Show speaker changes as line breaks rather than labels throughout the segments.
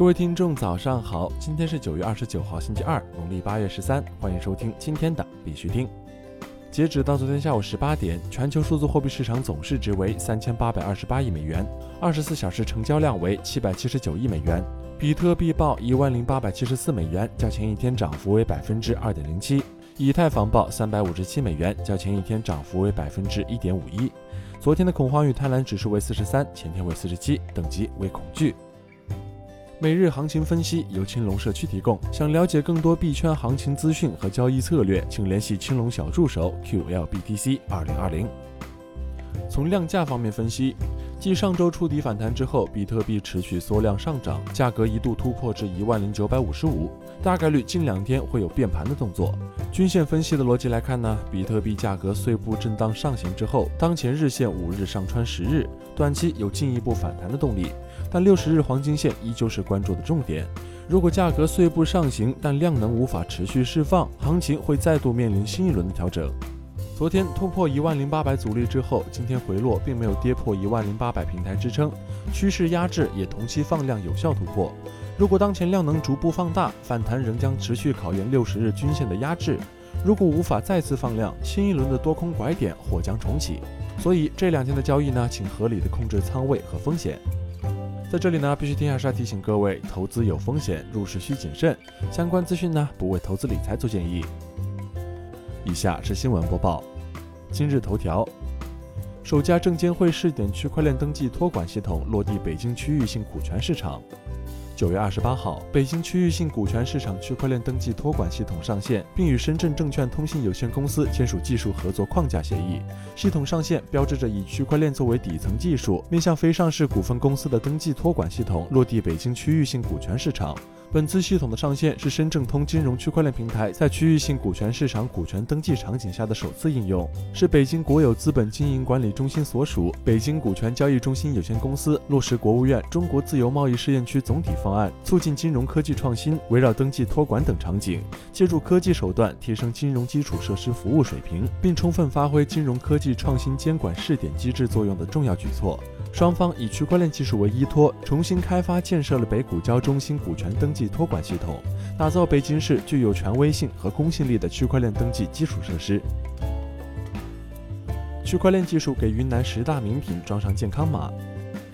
各位听众，早上好！今天是九月二十九号，星期二，农历八月十三。欢迎收听今天的必须听。截止到昨天下午十八点，全球数字货币市场总市值为三千八百二十八亿美元，二十四小时成交量为七百七十九亿美元。比特币报一万零八百七十四美元，较前一天涨幅为百分之二点零七。以太坊报三百五十七美元，较前一天涨幅为百分之一点五一。昨天的恐慌与贪婪指数为四十三，前天为四十七，等级为恐惧。每日行情分析由青龙社区提供。想了解更多币圈行情资讯和交易策略，请联系青龙小助手 QLBTC 二零二零。从量价方面分析，继上周触底反弹之后，比特币持续缩量上涨，价格一度突破至一万零九百五十五，大概率近两天会有变盘的动作。均线分析的逻辑来看呢，比特币价格碎步震荡上行之后，当前日线五日上穿十日，短期有进一步反弹的动力。但六十日黄金线依旧是关注的重点。如果价格碎步上行，但量能无法持续释放，行情会再度面临新一轮的调整。昨天突破一万零八百阻力之后，今天回落，并没有跌破一万零八百平台支撑，趋势压制也同期放量有效突破。如果当前量能逐步放大，反弹仍将持续考验六十日均线的压制。如果无法再次放量，新一轮的多空拐点或将重启。所以这两天的交易呢，请合理的控制仓位和风险。在这里呢，必须听还是要提醒各位，投资有风险，入市需谨慎。相关资讯呢，不为投资理财做建议。以下是新闻播报。今日头条：首家证监会试点区块链登记托管系统落地北京区域性股权市场。九月二十八号，北京区域性股权市场区块链登记托管系统上线，并与深圳证券通信有限公司签署技术合作框架协议。系统上线标志着以区块链作为底层技术，面向非上市股份公司的登记托管系统落地北京区域性股权市场。本次系统的上线是深证通金融区块链平台在区域性股权市场股权登记场景下的首次应用，是北京国有资本经营管理中心所属北京股权交易中心有限公司落实国务院中国自由贸易试验区总体方案，促进金融科技创新，围绕登记托管等场景，借助科技手段提升金融基础设施服务水平，并充分发挥金融科技创新监管试点机制作用的重要举措。双方以区块链技术为依托，重新开发建设了北股交中心股权登记托管系统，打造北京市具有权威性和公信力的区块链登记基础设施。区块链技术给云南十大名品装上健康码。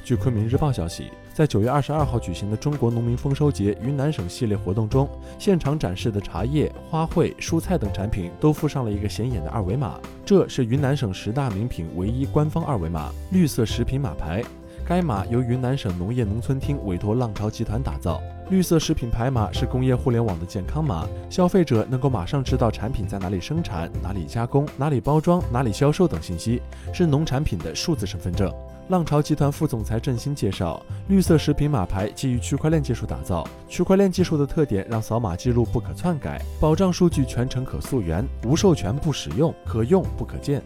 据昆明日报消息，在九月二十二号举行的中国农民丰收节云南省系列活动中，现场展示的茶叶、花卉、蔬菜等产品都附上了一个显眼的二维码，这是云南省十大名品唯一官方二维码——绿色食品码牌。该码由云南省农业农村厅委托浪潮集团打造。绿色食品牌码是工业互联网的健康码，消费者能够马上知道产品在哪里生产、哪里加工、哪里包装、哪里销售等信息，是农产品的数字身份证。浪潮集团副总裁郑鑫介绍，绿色食品码牌基于区块链技术打造。区块链技术的特点让扫码记录不可篡改，保障数据全程可溯源，无授权不使用，可用不可见。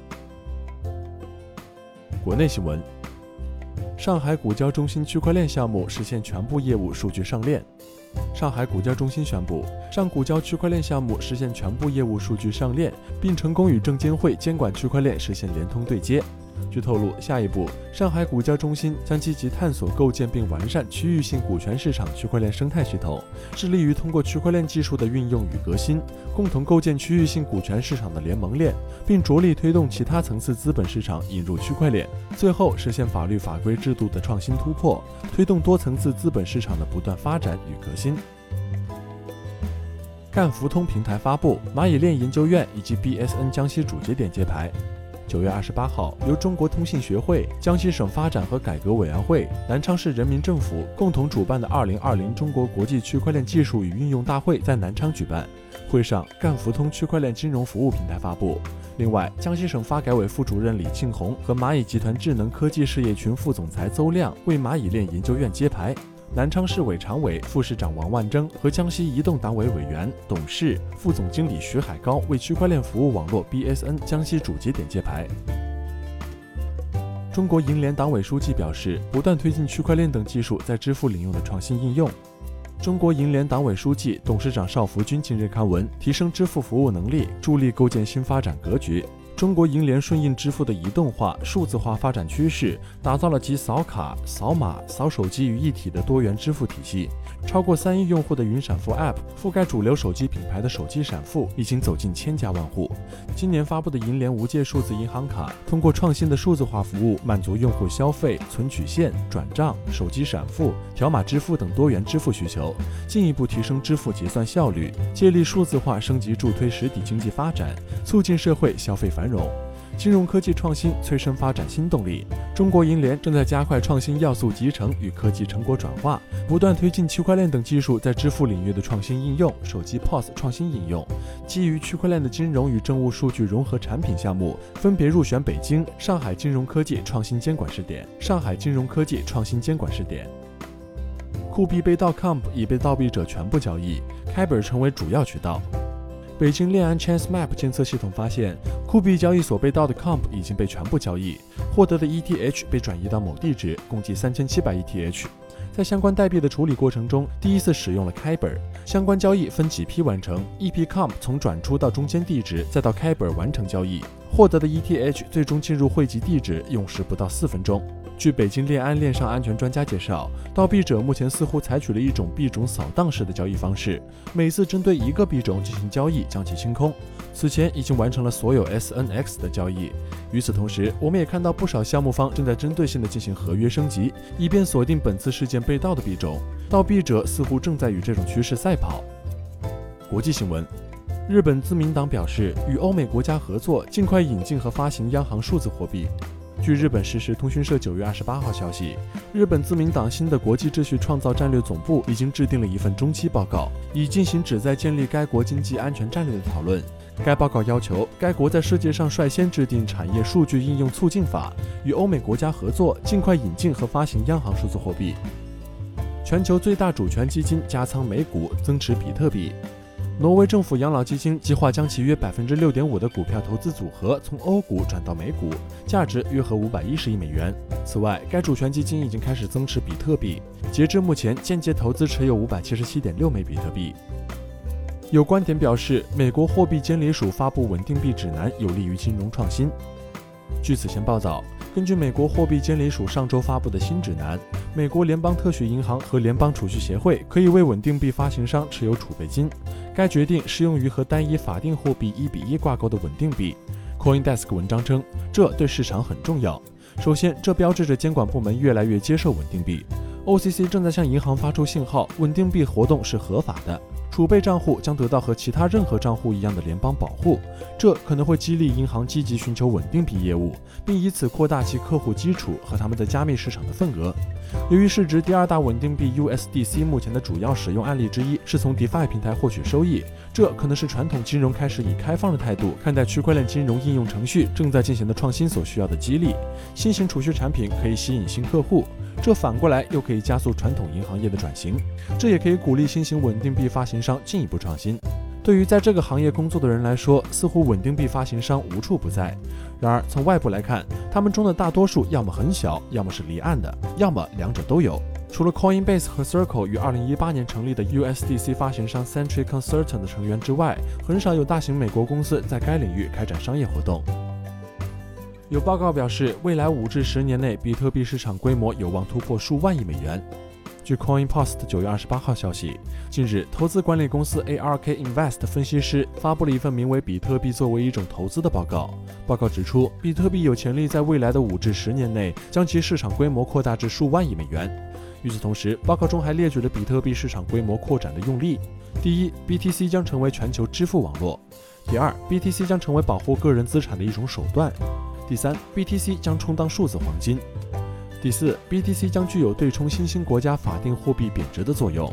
国内新闻：上海股交中心区块链项目实现全部业务数据上链。上海股交中心宣布，上股交区块链项目实现全部业务数据上链，并成功与证监会监管区块链实现联通对接。据透露，下一步，上海股交中心将积极探索构建并完善区域性股权市场区块链生态系统，致力于通过区块链技术的运用与革新，共同构建区域性股权市场的联盟链，并着力推动其他层次资本市场引入区块链，最后实现法律法规制度的创新突破，推动多层次资本市场的不断发展与革新。赣福通平台发布，蚂蚁链研究院以及 BSN 江西主节点揭牌。九月二十八号，由中国通信学会、江西省发展和改革委员会、南昌市人民政府共同主办的二零二零中国国际区块链技术与运用大会在南昌举办。会上，赣福通区块链金融服务平台发布。另外，江西省发改委副主任李庆红和蚂蚁集团智能科技事业群副总裁邹亮为蚂蚁链研究院揭牌。南昌市委常委、副市长王万征和江西移动党委委员、董事、副总经理徐海高为区块链服务网络 BSN 江西主节点揭牌。中国银联党委书记表示，不断推进区块链等技术在支付领域的创新应用。中国银联党委书记、董事长邵福军近日刊文，提升支付服务能力，助力构建新发展格局。中国银联顺应支付的移动化、数字化发展趋势，打造了集扫卡、扫码、扫手机于一体的多元支付体系。超过三亿用户的云闪付 App，覆盖主流手机品牌的手机闪付已经走进千家万户。今年发布的银联无界数字银行卡，通过创新的数字化服务，满足用户消费、存取现、转账、手机闪付、条码支付等多元支付需求，进一步提升支付结算效率，借力数字化升级，助推实体经济发展，促进社会消费繁荣。金融科技创新催生发展新动力。中国银联正在加快创新要素集成与科技成果转化，不断推进区块链等技术在支付领域的创新应用。手机 POS 创新应用，基于区块链的金融与政务数据融合产品项目分别入选北京、上海金融科技创新监管试点。上海金融科技创新监管试点。酷币被盗 Comp 已被盗币者全部交易，开本成为主要渠道。北京链安 Chance Map 监测系统发现，酷币交易所被盗的 Comp 已经被全部交易，获得的 ETH 被转移到某地址，共计三千七百 ETH。在相关代币的处理过程中，第一次使用了 Kyber，。相关交易分几批完成，一批 Comp 从转出到中间地址，再到 Kyber 完成交易，获得的 ETH 最终进入汇集地址，用时不到四分钟。据北京链安链上安全专家介绍，盗币者目前似乎采取了一种币种扫荡式的交易方式，每次针对一个币种进行交易，将其清空。此前已经完成了所有 SNX 的交易。与此同时，我们也看到不少项目方正在针对性的进行合约升级，以便锁定本次事件被盗的币种。盗币者似乎正在与这种趋势赛跑。国际新闻：日本自民党表示，与欧美国家合作，尽快引进和发行央行数字货币。据日本实时通讯社九月二十八号消息，日本自民党新的国际秩序创造战略总部已经制定了一份中期报告，以进行旨在建立该国经济安全战略的讨论。该报告要求该国在世界上率先制定产业数据应用促进法，与欧美国家合作，尽快引进和发行央行数字货币。全球最大主权基金加仓美股，增持比特币。挪威政府养老基金计划将其约百分之六点五的股票投资组合从欧股转到美股，价值约合五百一十亿美元。此外，该主权基金已经开始增持比特币，截至目前，间接投资持有五百七十七点六枚比特币。有观点表示，美国货币监理署发布稳定币指南有利于金融创新。据此前报道。根据美国货币监理署上周发布的新指南，美国联邦特许银行和联邦储蓄协会可以为稳定币发行商持有储备金。该决定适用于和单一法定货币一比一挂钩的稳定币。CoinDesk 文章称，这对市场很重要。首先，这标志着监管部门越来越接受稳定币。OCC 正在向银行发出信号，稳定币活动是合法的。储备账户将得到和其他任何账户一样的联邦保护，这可能会激励银行积极寻求稳定币业务，并以此扩大其客户基础和他们在加密市场的份额。由于市值第二大稳定币 USDC 目前的主要使用案例之一是从 DeFi 平台获取收益，这可能是传统金融开始以开放的态度看待区块链金融应用程序正在进行的创新所需要的激励。新型储蓄产品可以吸引新客户。这反过来又可以加速传统银行业的转型，这也可以鼓励新型稳定币发行商进一步创新。对于在这个行业工作的人来说，似乎稳定币发行商无处不在。然而，从外部来看，他们中的大多数要么很小，要么是离岸的，要么两者都有。除了 Coinbase 和 Circle 于2018年成立的 USDC 发行商 Century Concerton 的成员之外，很少有大型美国公司在该领域开展商业活动。有报告表示，未来五至十年内，比特币市场规模有望突破数万亿美元。据 CoinPost 九月二十八号消息，近日，投资管理公司 ARK Invest 分析师发布了一份名为《比特币作为一种投资》的报告。报告指出，比特币有潜力在未来的五至十年内将其市场规模扩大至数万亿美元。与此同时，报告中还列举了比特币市场规模扩展的用例：第一，BTC 将成为全球支付网络；第二，BTC 将成为保护个人资产的一种手段。第三，BTC 将充当数字黄金。第四，BTC 将具有对冲新兴国家法定货币贬值的作用。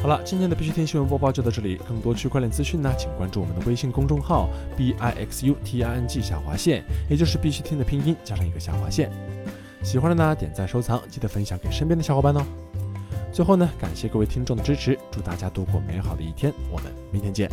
好了，今天的必须听新闻播报就到这里。更多区块链资讯呢，请关注我们的微信公众号 b i x u t i n g 下划线，也就是必须听的拼音加上一个下划线。喜欢的呢，点赞收藏，记得分享给身边的小伙伴哦。最后呢，感谢各位听众的支持，祝大家度过美好的一天，我们明天见。